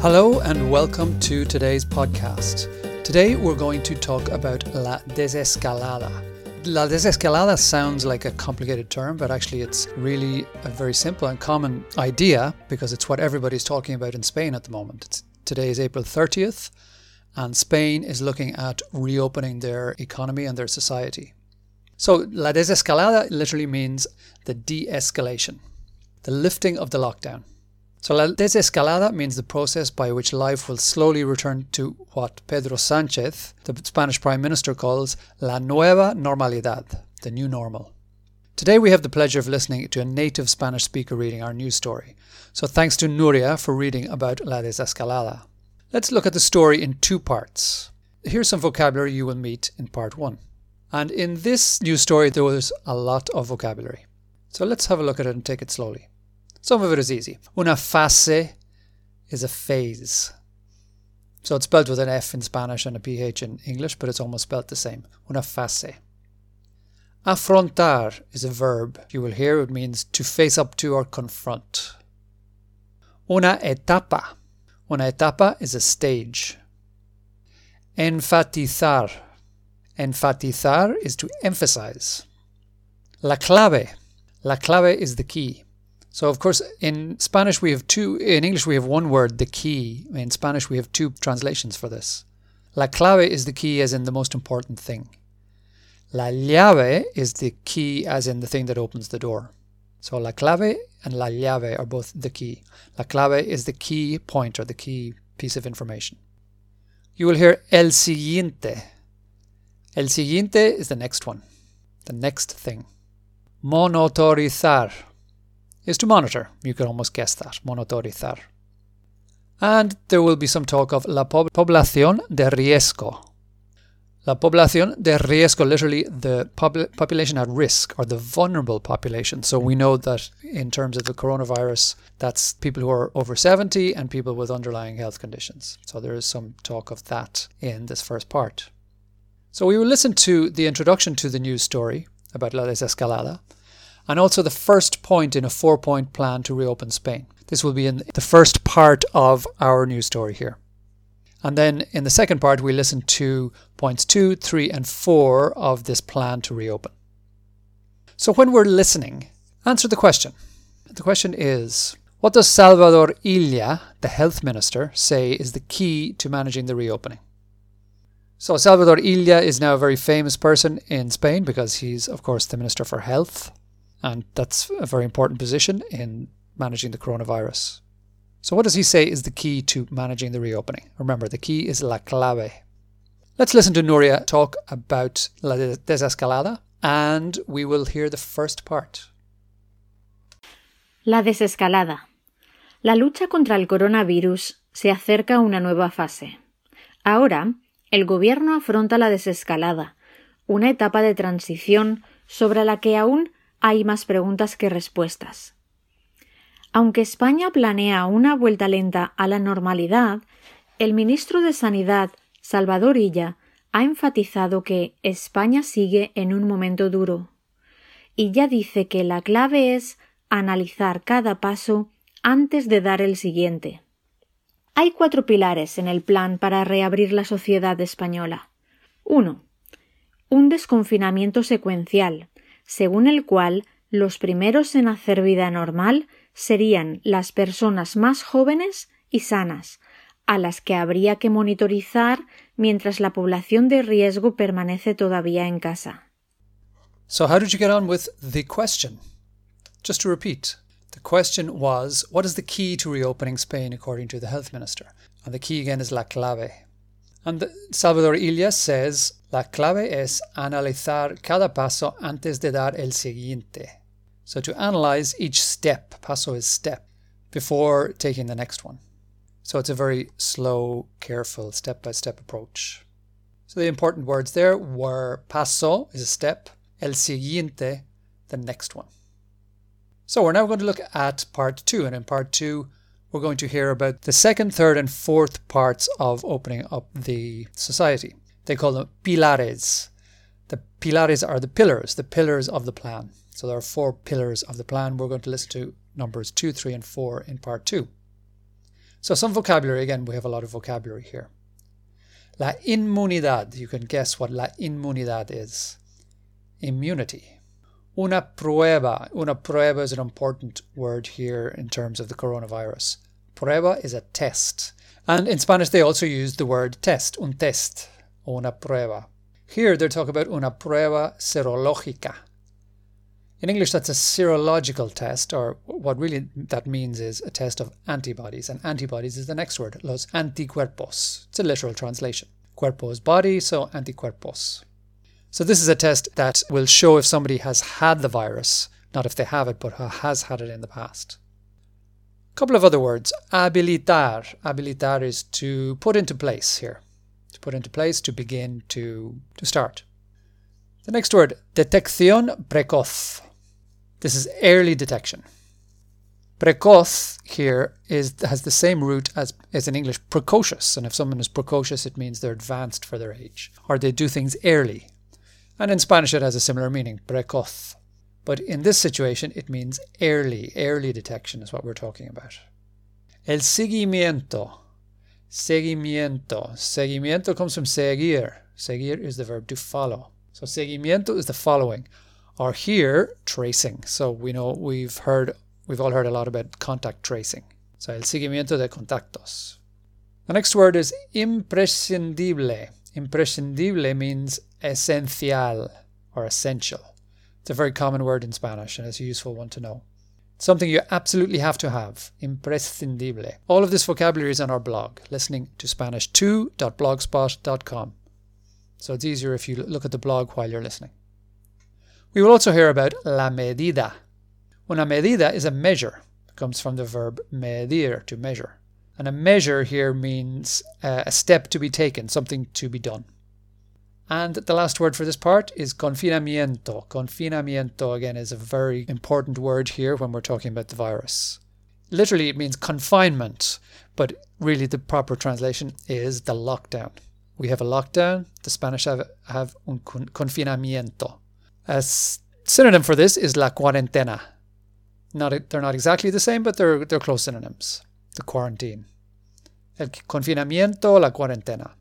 Hello and welcome to today's podcast. Today we're going to talk about la desescalada. La desescalada sounds like a complicated term, but actually it's really a very simple and common idea because it's what everybody's talking about in Spain at the moment. It's, today is April 30th, and Spain is looking at reopening their economy and their society. So, la desescalada literally means the de escalation, the lifting of the lockdown. So la desescalada means the process by which life will slowly return to what Pedro Sanchez, the Spanish Prime Minister, calls la nueva normalidad, the new normal. Today we have the pleasure of listening to a native Spanish speaker reading our news story. So thanks to Nuria for reading about la desescalada. Let's look at the story in two parts. Here's some vocabulary you will meet in part one. And in this news story there was a lot of vocabulary. So let's have a look at it and take it slowly. Some of it is easy. Una fase is a phase. So it's spelled with an F in Spanish and a PH in English, but it's almost spelled the same. Una fase. Afrontar is a verb. You will hear it means to face up to or confront. Una etapa. Una etapa is a stage. Enfatizar. Enfatizar is to emphasize. La clave. La clave is the key. So, of course, in Spanish we have two, in English we have one word, the key. In Spanish we have two translations for this. La clave is the key as in the most important thing. La llave is the key as in the thing that opens the door. So la clave and la llave are both the key. La clave is the key point or the key piece of information. You will hear el siguiente. El siguiente is the next one, the next thing. Monitorizar is to monitor. You can almost guess that. Monitorizar. And there will be some talk of la población de riesgo. La población de riesgo, literally the population at risk or the vulnerable population. So we know that in terms of the coronavirus, that's people who are over 70 and people with underlying health conditions. So there is some talk of that in this first part. So we will listen to the introduction to the news story about La Desescalada and also the first point in a four point plan to reopen Spain. This will be in the first part of our news story here. And then in the second part, we listen to points two, three, and four of this plan to reopen. So when we're listening, answer the question. The question is What does Salvador Illa, the health minister, say is the key to managing the reopening? So Salvador Illa is now a very famous person in Spain because he's, of course, the Minister for Health. And that's a very important position in managing the coronavirus. So, what does he say is the key to managing the reopening? Remember, the key is la clave. Let's listen to Nuria talk about la desescalada and we will hear the first part. La desescalada. La lucha contra el coronavirus se acerca a una nueva fase. Ahora, el gobierno afronta la desescalada, una etapa de transición sobre la que aún hay más preguntas que respuestas. Aunque España planea una vuelta lenta a la normalidad, el ministro de Sanidad, Salvador Illa, ha enfatizado que España sigue en un momento duro. Y ya dice que la clave es analizar cada paso antes de dar el siguiente. Hay cuatro pilares en el plan para reabrir la sociedad española. 1. Un desconfinamiento secuencial, según el cual los primeros en hacer vida normal serían las personas más jóvenes y sanas, a las que habría que monitorizar mientras la población de riesgo permanece todavía en casa. So how did you get on with the question? Just to repeat, the question was what is the key to reopening Spain according to the health minister? And the key again is la clave. And Salvador Illa says La clave es analizar cada paso antes de dar el siguiente. So to analyze each step, paso is step, before taking the next one. So it's a very slow, careful, step by step approach. So the important words there were paso is a step, el siguiente, the next one. So we're now going to look at part two, and in part two, we're going to hear about the second, third, and fourth parts of opening up the society. They call them pilares. The pilares are the pillars, the pillars of the plan. So there are four pillars of the plan. We're going to listen to numbers two, three, and four in part two. So some vocabulary, again, we have a lot of vocabulary here. La inmunidad, you can guess what la inmunidad is. Immunity. Una prueba. Una prueba is an important word here in terms of the coronavirus. Prueba is a test. And in Spanish, they also use the word test, un test, una prueba. Here, they're talking about una prueba serológica. In English, that's a serological test, or what really that means is a test of antibodies. And antibodies is the next word, los anticuerpos. It's a literal translation. Cuerpo is body, so anticuerpos. So this is a test that will show if somebody has had the virus, not if they have it, but has had it in the past A couple of other words. Habilitar. Habilitar is to put into place here. To put into place, to begin, to, to start. The next word, detección precoz. This is early detection. Precoz here is has the same root as, as in English precocious. And if someone is precocious, it means they're advanced for their age, or they do things early. And in Spanish, it has a similar meaning, precoz. But in this situation, it means early, early detection is what we're talking about. El seguimiento. Seguimiento. Seguimiento comes from seguir. Seguir is the verb to follow. So seguimiento is the following. Or here, tracing. So we know we've heard, we've all heard a lot about contact tracing. So el seguimiento de contactos. The next word is imprescindible. Imprescindible means esencial or essential. It's a very common word in Spanish and it's a useful one to know. something you absolutely have to have. Imprescindible. All of this vocabulary is on our blog, listening to Spanish2.blogspot.com. So it's easier if you look at the blog while you're listening. We will also hear about la medida. Una medida is a measure. It comes from the verb medir, to measure. And a measure here means uh, a step to be taken, something to be done. And the last word for this part is confinamiento. Confinamiento, again, is a very important word here when we're talking about the virus. Literally, it means confinement, but really the proper translation is the lockdown. We have a lockdown, the Spanish have, have un confinamiento. A synonym for this is la cuarentena. Not, they're not exactly the same, but they're, they're close synonyms. The quarantine. El confinamiento, la cuarentena.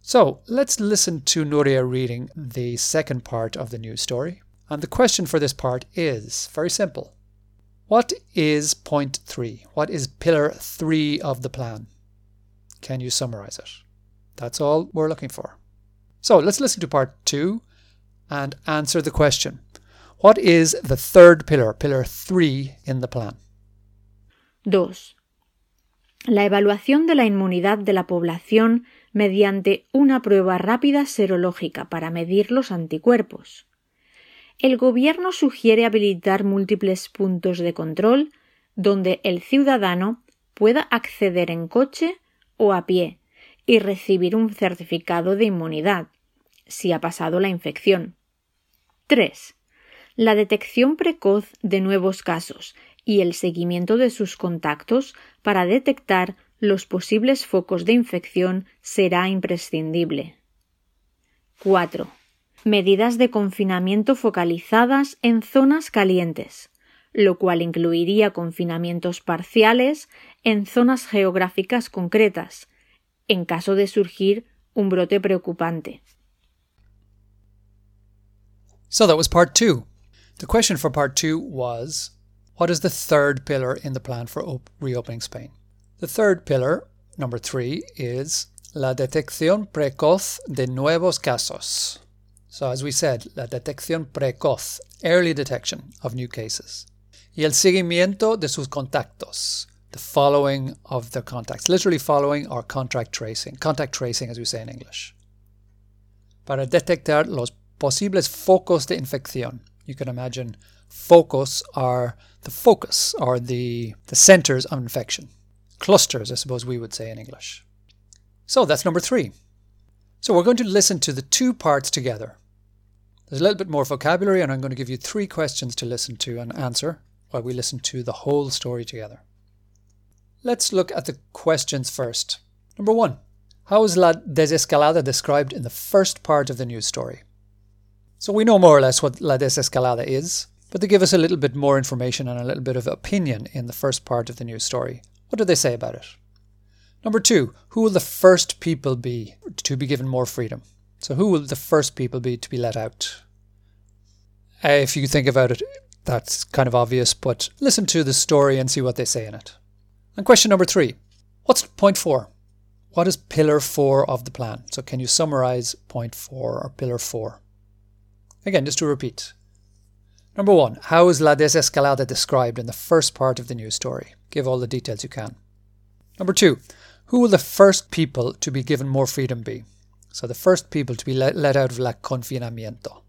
So let's listen to Nuria reading the second part of the news story. And the question for this part is very simple. What is point three? What is pillar three of the plan? Can you summarize it? That's all we're looking for. So let's listen to part two and answer the question. What is the third pillar, pillar three in the plan? 2. La evaluación de la inmunidad de la población mediante una prueba rápida serológica para medir los anticuerpos. El Gobierno sugiere habilitar múltiples puntos de control donde el ciudadano pueda acceder en coche o a pie y recibir un certificado de inmunidad, si ha pasado la infección. 3. La detección precoz de nuevos casos y el seguimiento de sus contactos para detectar los posibles focos de infección será imprescindible. 4. Medidas de confinamiento focalizadas en zonas calientes, lo cual incluiría confinamientos parciales en zonas geográficas concretas, en caso de surgir un brote preocupante. So that was part two. The question for part two was What is the third pillar in the plan for reopening Spain? The third pillar, number three, is la detección precoz de nuevos casos. So, as we said, la detección precoz, early detection of new cases. Y el seguimiento de sus contactos, the following of their contacts, literally following or contact tracing, contact tracing as we say in English. Para detectar los posibles focos de infección. You can imagine focos are the focus or the, the centers of infection clusters, I suppose we would say in English. So that's number three. So we're going to listen to the two parts together. There's a little bit more vocabulary, and I'm going to give you three questions to listen to and answer while we listen to the whole story together. Let's look at the questions first. Number one How is La Desescalada described in the first part of the news story? So we know more or less what La Desescalada is, but they give us a little bit more information and a little bit of opinion in the first part of the news story. What do they say about it? Number two, who will the first people be to be given more freedom? So, who will the first people be to be let out? Uh, if you think about it, that's kind of obvious, but listen to the story and see what they say in it. And question number three What's point four? What is pillar four of the plan? So, can you summarize point four or pillar four? Again, just to repeat. Number one, how is La Desescalada described in the first part of the news story? Give all the details you can. Number two, who will the first people to be given more freedom be? So, the first people to be let, let out of la confinamiento.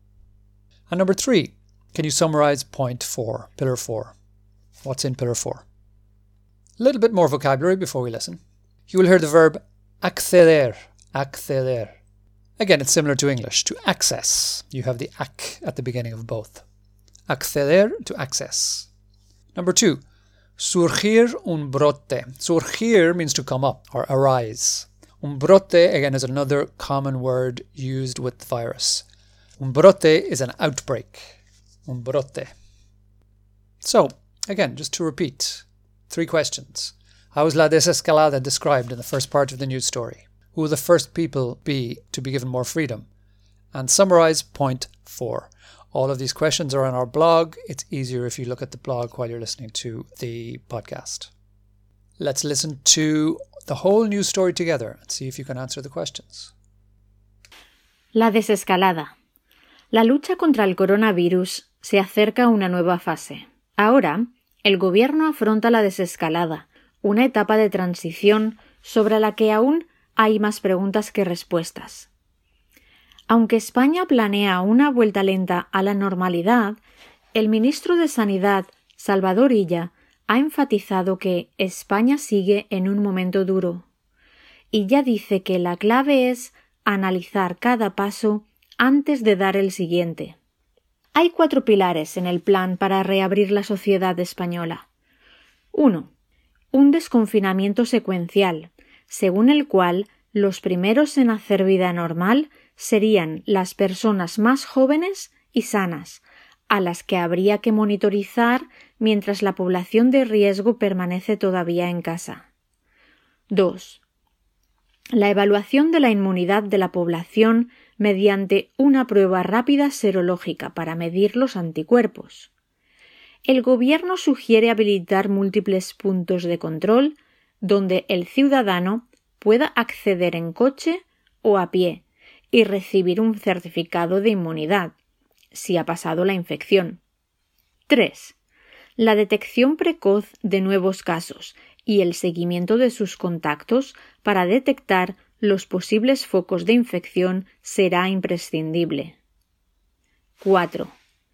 And number three, can you summarize point four, pillar four? What's in pillar four? A little bit more vocabulary before we listen. You will hear the verb acceder, acceder. Again, it's similar to English, to access. You have the ac at the beginning of both. Acceder to access. Number two, surgir un brote. Surgir means to come up or arise. Un brote, again, is another common word used with the virus. Un brote is an outbreak. Un brote. So, again, just to repeat, three questions. How is La Desescalada described in the first part of the news story? Who will the first people be to be given more freedom? And summarize point four. All of these questions are on our blog. It's easier if you look at the blog while you're listening to the podcast. Let's listen to the whole news story together and see if you can answer the questions. La desescalada. La lucha contra el coronavirus se acerca a una nueva fase. Ahora, el Gobierno afronta la desescalada, una etapa de transición sobre la que aún hay más preguntas que respuestas. Aunque España planea una vuelta lenta a la normalidad, el ministro de Sanidad, Salvador Illa, ha enfatizado que España sigue en un momento duro. Y ya dice que la clave es analizar cada paso antes de dar el siguiente. Hay cuatro pilares en el plan para reabrir la sociedad española. 1. Un desconfinamiento secuencial, según el cual los primeros en hacer vida normal serían las personas más jóvenes y sanas, a las que habría que monitorizar mientras la población de riesgo permanece todavía en casa. 2. La evaluación de la inmunidad de la población mediante una prueba rápida serológica para medir los anticuerpos. El Gobierno sugiere habilitar múltiples puntos de control donde el ciudadano pueda acceder en coche o a pie y recibir un certificado de inmunidad, si ha pasado la infección. 3. La detección precoz de nuevos casos y el seguimiento de sus contactos para detectar los posibles focos de infección será imprescindible. 4.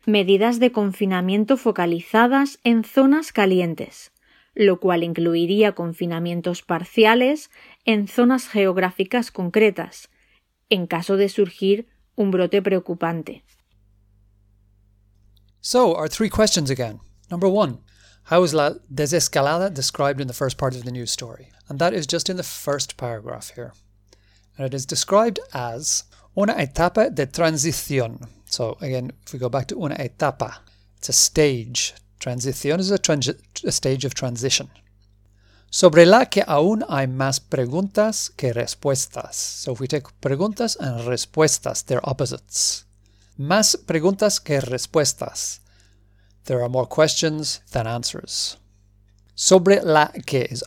Medidas de confinamiento focalizadas en zonas calientes, lo cual incluiría confinamientos parciales en zonas geográficas concretas, en caso de surgir un brote preocupante. So, our three questions again. Number one, how is la desescalada described in the first part of the news story? And that is just in the first paragraph here. And it is described as una etapa de transición. So, again, if we go back to una etapa, it's a stage. Transición is a, a stage of transition. Sobre la que aún hay más preguntas que respuestas. So, if we take preguntas and respuestas, they're opposites. Más preguntas que respuestas. There are more questions than answers. Sobre la que is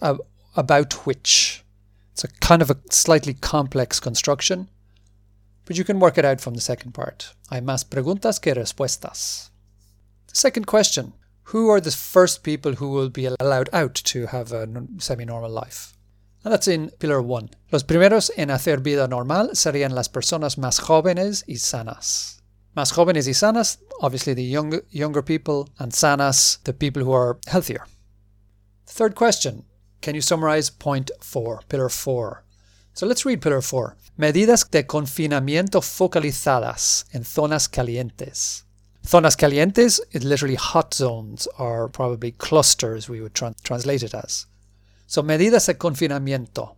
about which. It's a kind of a slightly complex construction, but you can work it out from the second part. Hay más preguntas que respuestas. The second question Who are the first people who will be allowed out to have a semi normal life? And that's in Pillar 1. Los primeros en hacer vida normal serían las personas más jóvenes y sanas. Más jóvenes y sanas, obviously the young, younger people, and sanas, the people who are healthier. Third question can you summarize point four, pillar four? So let's read pillar four. Medidas de confinamiento focalizadas en zonas calientes. Zonas calientes is literally hot zones or probably clusters, we would tra- translate it as. So medidas de confinamiento.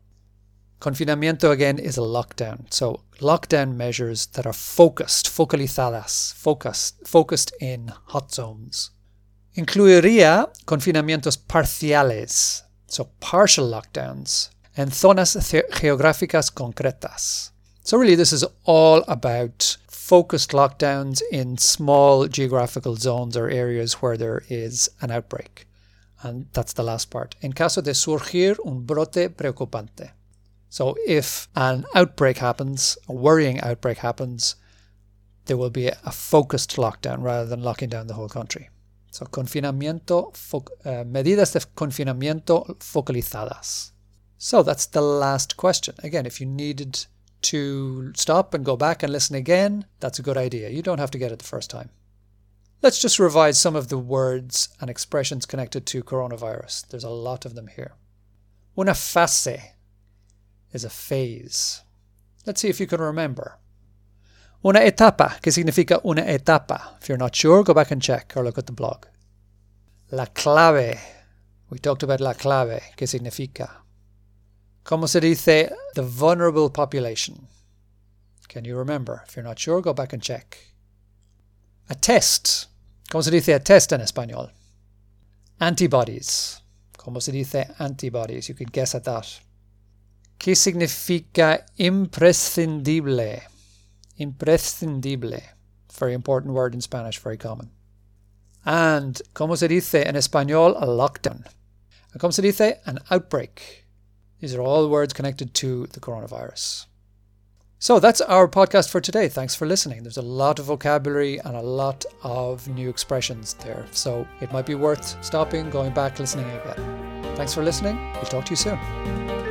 Confinamiento again is a lockdown. So lockdown measures that are focused, focalizadas, focused, focused in hot zones. Incluiría confinamientos parciales, So partial lockdowns en zonas geográficas concretas. So really this is all about focused lockdowns in small geographical zones or areas where there is an outbreak. And that's the last part. En caso de surgir un brote preocupante. So if an outbreak happens, a worrying outbreak happens, there will be a focused lockdown rather than locking down the whole country. So confinamiento, uh, medidas de confinamiento focalizadas. So that's the last question. Again, if you needed to stop and go back and listen again, that's a good idea. You don't have to get it the first time. Let's just revise some of the words and expressions connected to coronavirus. There's a lot of them here. Una fase is a phase. Let's see if you can remember. Una etapa, que significa una etapa. If you're not sure, go back and check or look at the blog. La clave. We talked about la clave, que significa. ¿Cómo se dice the vulnerable population? Can you remember? If you're not sure, go back and check. A test. ¿Cómo se dice a test en español? Antibodies. ¿Cómo se dice antibodies? You could guess at that. ¿Qué significa imprescindible? Imprescindible. Very important word in Spanish, very common. And, ¿cómo se dice en español a lockdown? ¿Cómo se dice an outbreak? These are all words connected to the coronavirus. So that's our podcast for today. Thanks for listening. There's a lot of vocabulary and a lot of new expressions there. So it might be worth stopping, going back, listening again. Thanks for listening. We'll talk to you soon.